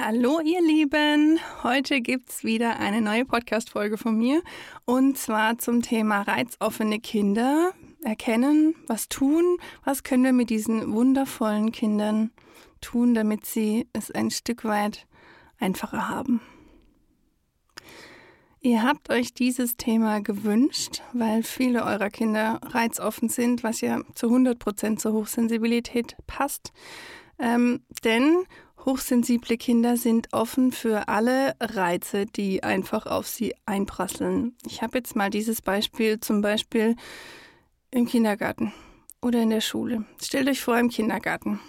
Hallo ihr Lieben, heute gibt es wieder eine neue Podcast-Folge von mir und zwar zum Thema reizoffene Kinder. Erkennen, was tun, was können wir mit diesen wundervollen Kindern tun, damit sie es ein Stück weit einfacher haben. Ihr habt euch dieses Thema gewünscht, weil viele eurer Kinder reizoffen sind, was ja zu 100% zur Hochsensibilität passt. Ähm, denn Hochsensible Kinder sind offen für alle Reize, die einfach auf sie einprasseln. Ich habe jetzt mal dieses Beispiel zum Beispiel im Kindergarten oder in der Schule. Stellt euch vor im Kindergarten.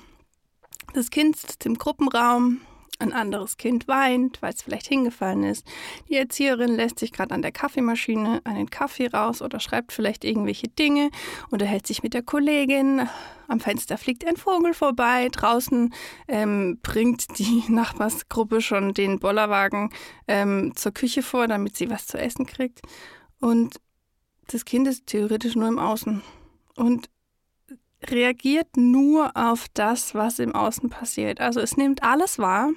Das Kind sitzt im Gruppenraum, ein anderes Kind weint, weil es vielleicht hingefallen ist. Die Erzieherin lässt sich gerade an der Kaffeemaschine einen Kaffee raus oder schreibt vielleicht irgendwelche Dinge oder hält sich mit der Kollegin. Am Fenster fliegt ein Vogel vorbei. Draußen ähm, bringt die Nachbarsgruppe schon den Bollerwagen ähm, zur Küche vor, damit sie was zu essen kriegt. Und das Kind ist theoretisch nur im Außen und reagiert nur auf das, was im Außen passiert. Also es nimmt alles wahr,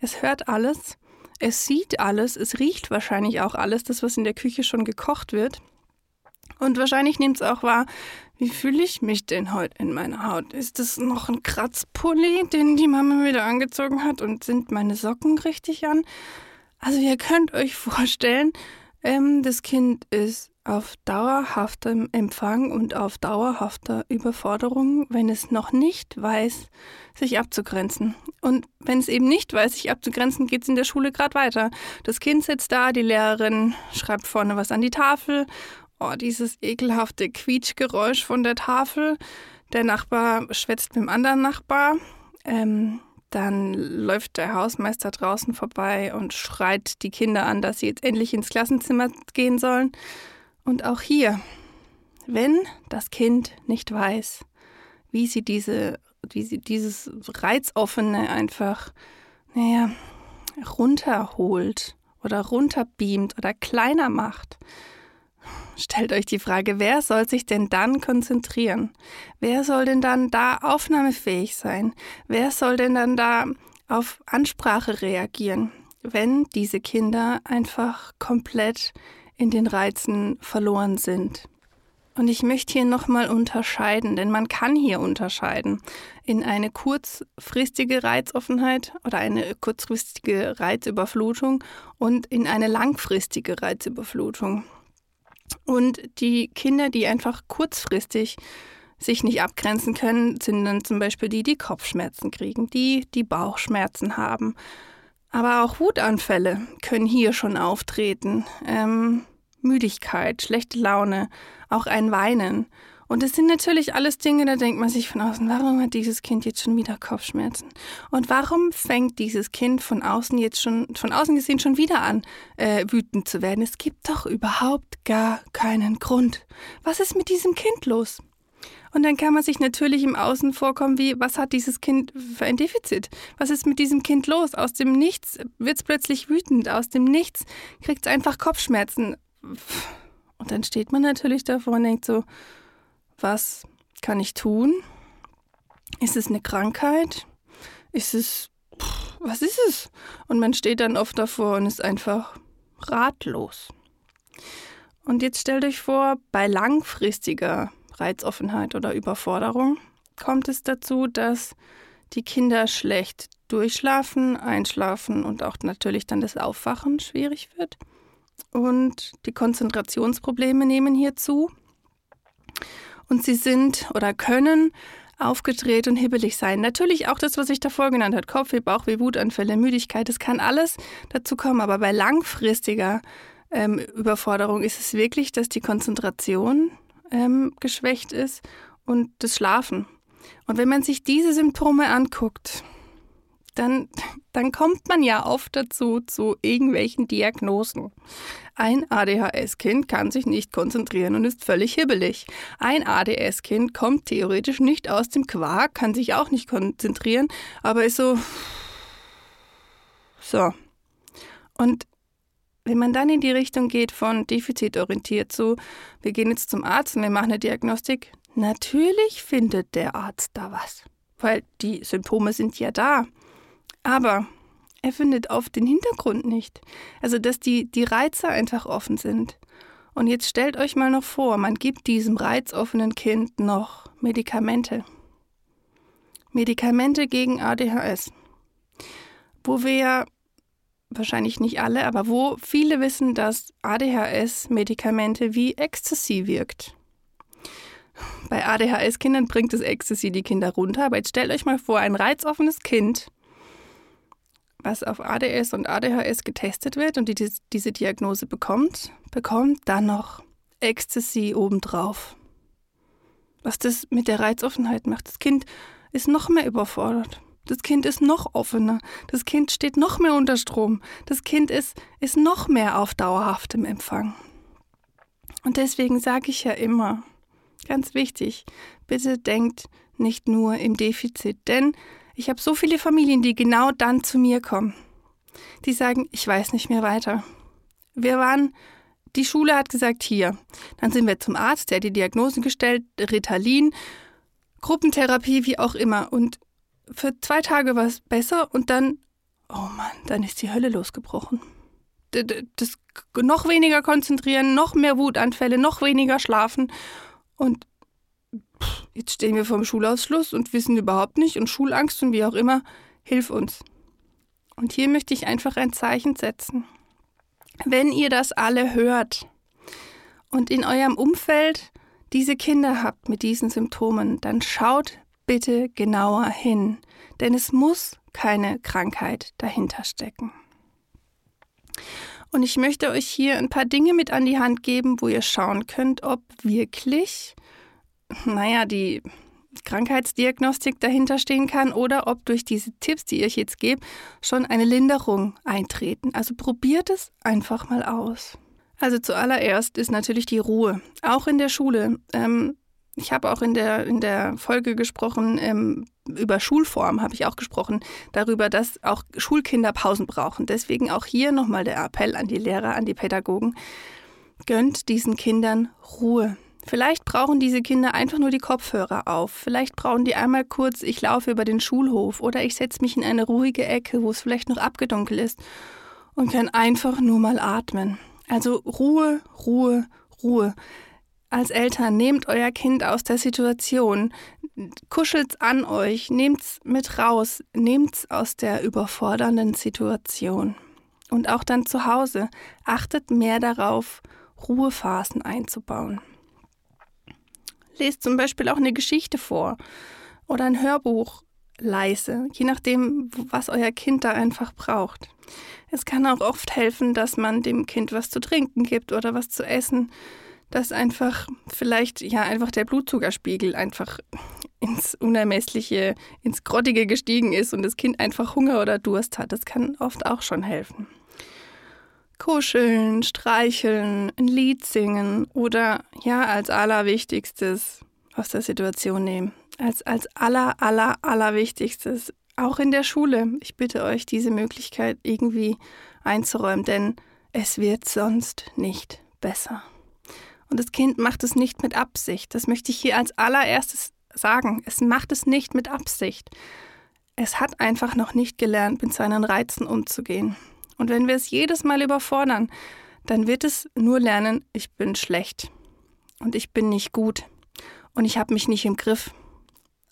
es hört alles, es sieht alles, es riecht wahrscheinlich auch alles, das, was in der Küche schon gekocht wird. Und wahrscheinlich nimmt es auch wahr, wie fühle ich mich denn heute in meiner Haut? Ist das noch ein Kratzpulli, den die Mama wieder angezogen hat? Und sind meine Socken richtig an? Also ihr könnt euch vorstellen, ähm, das Kind ist auf dauerhaftem Empfang und auf dauerhafter Überforderung, wenn es noch nicht weiß, sich abzugrenzen. Und wenn es eben nicht weiß, sich abzugrenzen, geht es in der Schule gerade weiter. Das Kind sitzt da, die Lehrerin schreibt vorne was an die Tafel. Oh, dieses ekelhafte Quietschgeräusch von der Tafel. Der Nachbar schwätzt mit dem anderen Nachbar. Ähm, dann läuft der Hausmeister draußen vorbei und schreit die Kinder an, dass sie jetzt endlich ins Klassenzimmer gehen sollen. Und auch hier, wenn das Kind nicht weiß, wie sie diese, wie sie dieses Reizoffene einfach, naja, runterholt oder runterbeamt oder kleiner macht, stellt euch die Frage, wer soll sich denn dann konzentrieren? Wer soll denn dann da aufnahmefähig sein? Wer soll denn dann da auf Ansprache reagieren, wenn diese Kinder einfach komplett in den Reizen verloren sind. Und ich möchte hier nochmal unterscheiden, denn man kann hier unterscheiden in eine kurzfristige Reizoffenheit oder eine kurzfristige Reizüberflutung und in eine langfristige Reizüberflutung. Und die Kinder, die einfach kurzfristig sich nicht abgrenzen können, sind dann zum Beispiel die, die Kopfschmerzen kriegen, die, die Bauchschmerzen haben. Aber auch Wutanfälle können hier schon auftreten. Ähm, Müdigkeit, schlechte Laune, auch ein Weinen. Und es sind natürlich alles Dinge, da denkt man sich von außen, warum hat dieses Kind jetzt schon wieder Kopfschmerzen? Und warum fängt dieses Kind von außen jetzt schon, von außen gesehen schon wieder an, äh, wütend zu werden? Es gibt doch überhaupt gar keinen Grund. Was ist mit diesem Kind los? Und dann kann man sich natürlich im Außen vorkommen, wie, was hat dieses Kind für ein Defizit? Was ist mit diesem Kind los? Aus dem Nichts wird es plötzlich wütend, aus dem Nichts kriegt es einfach Kopfschmerzen. Und dann steht man natürlich davor und denkt so, was kann ich tun? Ist es eine Krankheit? Ist es, was ist es? Und man steht dann oft davor und ist einfach ratlos. Und jetzt stellt euch vor, bei langfristiger Reizoffenheit oder Überforderung kommt es dazu, dass die Kinder schlecht durchschlafen, einschlafen und auch natürlich dann das Aufwachen schwierig wird und die Konzentrationsprobleme nehmen hier zu. Und sie sind oder können aufgedreht und hibbelig sein. Natürlich auch das, was ich davor genannt habe, Kopfweh, Bauchweh, Wutanfälle, Müdigkeit, das kann alles dazu kommen. Aber bei langfristiger ähm, Überforderung ist es wirklich, dass die Konzentration ähm, geschwächt ist und das Schlafen. Und wenn man sich diese Symptome anguckt, dann, dann kommt man ja oft dazu zu irgendwelchen Diagnosen. Ein ADHS-Kind kann sich nicht konzentrieren und ist völlig hibbelig. Ein ADS-Kind kommt theoretisch nicht aus dem Quark, kann sich auch nicht konzentrieren, aber ist so. So. Und wenn man dann in die Richtung geht von defizitorientiert zu, wir gehen jetzt zum Arzt und wir machen eine Diagnostik, natürlich findet der Arzt da was, weil die Symptome sind ja da. Aber er findet oft den Hintergrund nicht. Also, dass die, die Reize einfach offen sind. Und jetzt stellt euch mal noch vor, man gibt diesem reizoffenen Kind noch Medikamente. Medikamente gegen ADHS. Wo wir ja, wahrscheinlich nicht alle, aber wo viele wissen, dass ADHS-Medikamente wie Ecstasy wirkt. Bei ADHS-Kindern bringt das Ecstasy die Kinder runter, aber jetzt stellt euch mal vor, ein reizoffenes Kind was auf ADS und ADHS getestet wird und die diese Diagnose bekommt, bekommt dann noch Ecstasy obendrauf. Was das mit der Reizoffenheit macht. Das Kind ist noch mehr überfordert. Das Kind ist noch offener. Das Kind steht noch mehr unter Strom. Das Kind ist, ist noch mehr auf dauerhaftem Empfang. Und deswegen sage ich ja immer, ganz wichtig, bitte denkt nicht nur im Defizit, denn ich habe so viele Familien, die genau dann zu mir kommen. Die sagen, ich weiß nicht mehr weiter. Wir waren, die Schule hat gesagt, hier. Dann sind wir zum Arzt, der hat die Diagnose gestellt, Ritalin, Gruppentherapie, wie auch immer. Und für zwei Tage war es besser und dann, oh Mann, dann ist die Hölle losgebrochen. Das noch weniger konzentrieren, noch mehr Wutanfälle, noch weniger schlafen. Und jetzt stehen wir vor dem Schulausschluss und wissen überhaupt nicht und Schulangst und wie auch immer, hilf uns. Und hier möchte ich einfach ein Zeichen setzen. Wenn ihr das alle hört und in eurem Umfeld diese Kinder habt mit diesen Symptomen, dann schaut bitte genauer hin, denn es muss keine Krankheit dahinter stecken. Und ich möchte euch hier ein paar Dinge mit an die Hand geben, wo ihr schauen könnt, ob wirklich naja, die Krankheitsdiagnostik dahinter stehen kann oder ob durch diese Tipps, die ich jetzt gebe, schon eine Linderung eintreten. Also probiert es einfach mal aus. Also zuallererst ist natürlich die Ruhe, auch in der Schule. Ähm, ich habe auch in der, in der Folge gesprochen, ähm, über Schulform habe ich auch gesprochen, darüber, dass auch Schulkinder Pausen brauchen. Deswegen auch hier nochmal der Appell an die Lehrer, an die Pädagogen. Gönnt diesen Kindern Ruhe. Vielleicht brauchen diese Kinder einfach nur die Kopfhörer auf. Vielleicht brauchen die einmal kurz, ich laufe über den Schulhof oder ich setze mich in eine ruhige Ecke, wo es vielleicht noch abgedunkelt ist und kann einfach nur mal atmen. Also Ruhe, Ruhe, Ruhe. Als Eltern nehmt euer Kind aus der Situation, kuschelt's an euch, nehmt's mit raus, nehmt's aus der überfordernden Situation. Und auch dann zu Hause, achtet mehr darauf, Ruhephasen einzubauen. Lest zum Beispiel auch eine Geschichte vor oder ein Hörbuch leise, je nachdem, was euer Kind da einfach braucht. Es kann auch oft helfen, dass man dem Kind was zu trinken gibt oder was zu essen, dass einfach vielleicht ja einfach der Blutzuckerspiegel einfach ins Unermessliche, ins Grottige gestiegen ist und das Kind einfach Hunger oder Durst hat. Das kann oft auch schon helfen kuscheln, streicheln, ein Lied singen oder ja, als allerwichtigstes aus der Situation nehmen. Als, als aller, aller, allerwichtigstes. Auch in der Schule. Ich bitte euch, diese Möglichkeit irgendwie einzuräumen, denn es wird sonst nicht besser. Und das Kind macht es nicht mit Absicht. Das möchte ich hier als allererstes sagen. Es macht es nicht mit Absicht. Es hat einfach noch nicht gelernt, mit seinen Reizen umzugehen. Und wenn wir es jedes Mal überfordern, dann wird es nur lernen, ich bin schlecht und ich bin nicht gut und ich habe mich nicht im Griff.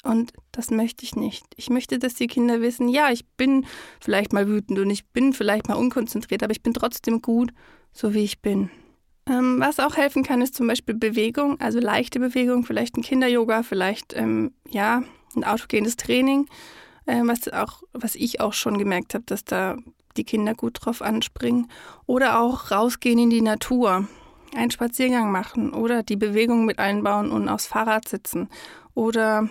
Und das möchte ich nicht. Ich möchte, dass die Kinder wissen, ja, ich bin vielleicht mal wütend und ich bin vielleicht mal unkonzentriert, aber ich bin trotzdem gut, so wie ich bin. Ähm, was auch helfen kann, ist zum Beispiel Bewegung, also leichte Bewegung, vielleicht ein Kinder-Yoga, vielleicht ähm, ja ein autogenes Training, äh, was auch, was ich auch schon gemerkt habe, dass da die Kinder gut drauf anspringen. Oder auch rausgehen in die Natur, einen Spaziergang machen oder die Bewegung mit einbauen und aufs Fahrrad sitzen. Oder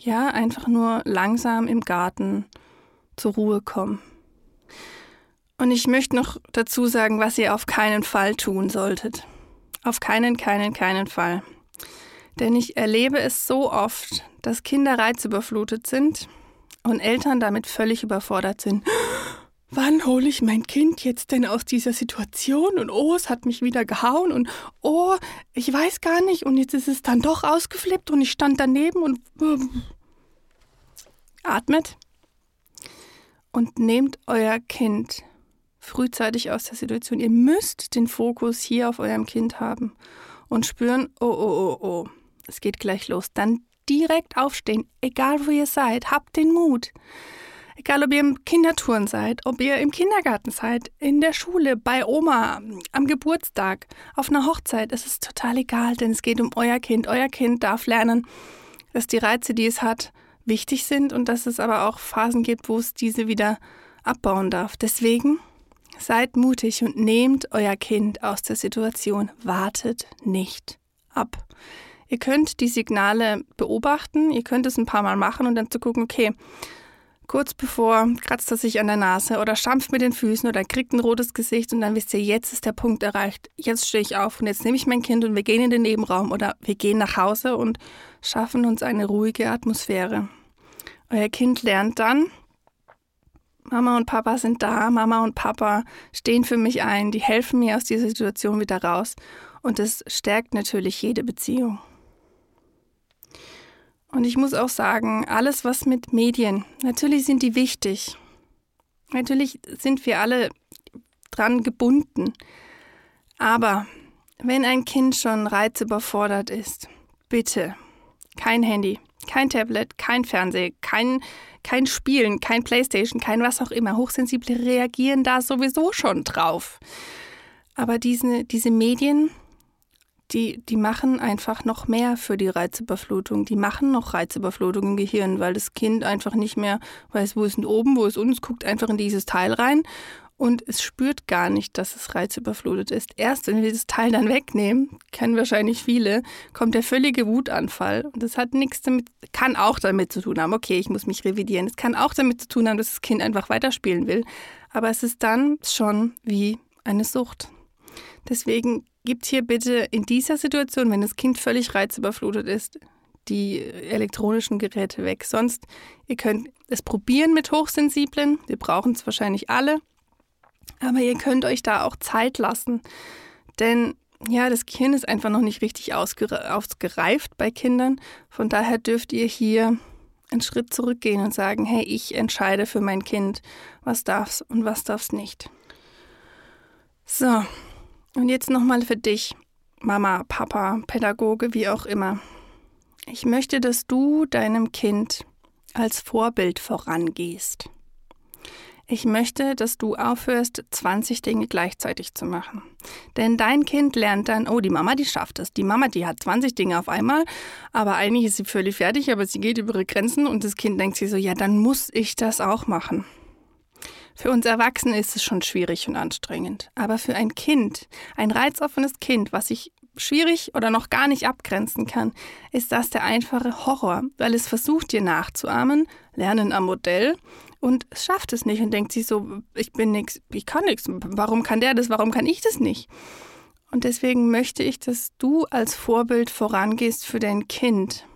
ja, einfach nur langsam im Garten zur Ruhe kommen. Und ich möchte noch dazu sagen, was ihr auf keinen Fall tun solltet. Auf keinen, keinen, keinen Fall. Denn ich erlebe es so oft, dass Kinder reizüberflutet sind und Eltern damit völlig überfordert sind. Wann hole ich mein Kind jetzt denn aus dieser Situation? Und oh, es hat mich wieder gehauen und oh, ich weiß gar nicht und jetzt ist es dann doch ausgeflippt und ich stand daneben und atmet und nehmt euer Kind frühzeitig aus der Situation. Ihr müsst den Fokus hier auf eurem Kind haben und spüren, oh, oh, oh, oh, es geht gleich los. Dann direkt aufstehen, egal wo ihr seid, habt den Mut. Egal, ob ihr im Kindertouren seid, ob ihr im Kindergarten seid, in der Schule, bei Oma, am Geburtstag, auf einer Hochzeit, es ist total egal, denn es geht um euer Kind. Euer Kind darf lernen, dass die Reize, die es hat, wichtig sind und dass es aber auch Phasen gibt, wo es diese wieder abbauen darf. Deswegen seid mutig und nehmt euer Kind aus der Situation. Wartet nicht ab. Ihr könnt die Signale beobachten, ihr könnt es ein paar Mal machen und dann zu gucken, okay, kurz bevor kratzt er sich an der Nase oder stampft mit den Füßen oder kriegt ein rotes Gesicht und dann wisst ihr, jetzt ist der Punkt erreicht. Jetzt stehe ich auf und jetzt nehme ich mein Kind und wir gehen in den Nebenraum oder wir gehen nach Hause und schaffen uns eine ruhige Atmosphäre. Euer Kind lernt dann, Mama und Papa sind da, Mama und Papa stehen für mich ein, die helfen mir aus dieser Situation wieder raus und es stärkt natürlich jede Beziehung. Und ich muss auch sagen, alles was mit Medien, natürlich sind die wichtig. Natürlich sind wir alle dran gebunden. Aber wenn ein Kind schon reizüberfordert ist, bitte kein Handy, kein Tablet, kein Fernseher, kein, kein Spielen, kein Playstation, kein was auch immer. Hochsensible reagieren da sowieso schon drauf. Aber diese, diese Medien, die, die machen einfach noch mehr für die Reizüberflutung. Die machen noch Reizüberflutung im Gehirn, weil das Kind einfach nicht mehr weiß, wo ist denn oben, wo ist unten, es guckt einfach in dieses Teil rein und es spürt gar nicht, dass es reizüberflutet ist. Erst wenn wir dieses Teil dann wegnehmen, kennen wahrscheinlich viele, kommt der völlige Wutanfall. Und das hat nichts damit, kann auch damit zu tun haben, okay, ich muss mich revidieren. Es kann auch damit zu tun haben, dass das Kind einfach weiterspielen will. Aber es ist dann schon wie eine Sucht. Deswegen gibt hier bitte in dieser Situation, wenn das Kind völlig reizüberflutet ist, die elektronischen Geräte weg. Sonst, ihr könnt es probieren mit Hochsensiblen. Wir brauchen es wahrscheinlich alle. Aber ihr könnt euch da auch Zeit lassen. Denn ja, das Gehirn ist einfach noch nicht richtig ausgereift bei Kindern. Von daher dürft ihr hier einen Schritt zurückgehen und sagen, hey, ich entscheide für mein Kind, was darf's und was darf's nicht. So, und jetzt nochmal für dich, Mama, Papa, Pädagoge, wie auch immer. Ich möchte, dass du deinem Kind als Vorbild vorangehst. Ich möchte, dass du aufhörst, 20 Dinge gleichzeitig zu machen. Denn dein Kind lernt dann, oh, die Mama, die schafft es. Die Mama, die hat 20 Dinge auf einmal, aber eigentlich ist sie völlig fertig, aber sie geht über ihre Grenzen und das Kind denkt sich so, ja, dann muss ich das auch machen. Für uns Erwachsene ist es schon schwierig und anstrengend. Aber für ein Kind, ein reizoffenes Kind, was sich schwierig oder noch gar nicht abgrenzen kann, ist das der einfache Horror, weil es versucht, dir nachzuahmen, lernen am Modell und es schafft es nicht und denkt sich so, ich bin nichts, ich kann nichts, warum kann der das, warum kann ich das nicht? Und deswegen möchte ich, dass du als Vorbild vorangehst für dein Kind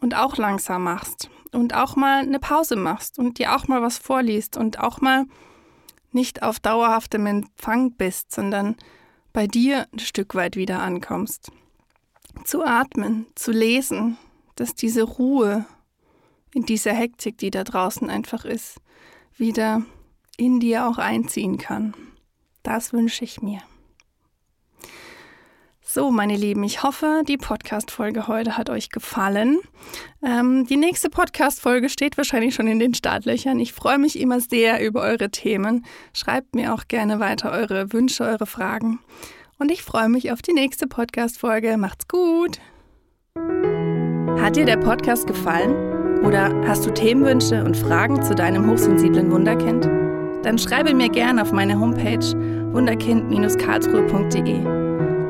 und auch langsam machst und auch mal eine Pause machst und dir auch mal was vorliest und auch mal nicht auf dauerhaftem Empfang bist, sondern bei dir ein Stück weit wieder ankommst. Zu atmen, zu lesen, dass diese Ruhe in dieser Hektik, die da draußen einfach ist, wieder in dir auch einziehen kann. Das wünsche ich mir. So, meine Lieben, ich hoffe, die Podcast-Folge heute hat euch gefallen. Ähm, die nächste Podcast-Folge steht wahrscheinlich schon in den Startlöchern. Ich freue mich immer sehr über eure Themen. Schreibt mir auch gerne weiter eure Wünsche, eure Fragen. Und ich freue mich auf die nächste Podcast-Folge. Macht's gut! Hat dir der Podcast gefallen? Oder hast du Themenwünsche und Fragen zu deinem hochsensiblen Wunderkind? Dann schreibe mir gerne auf meine Homepage wunderkind-karlsruhe.de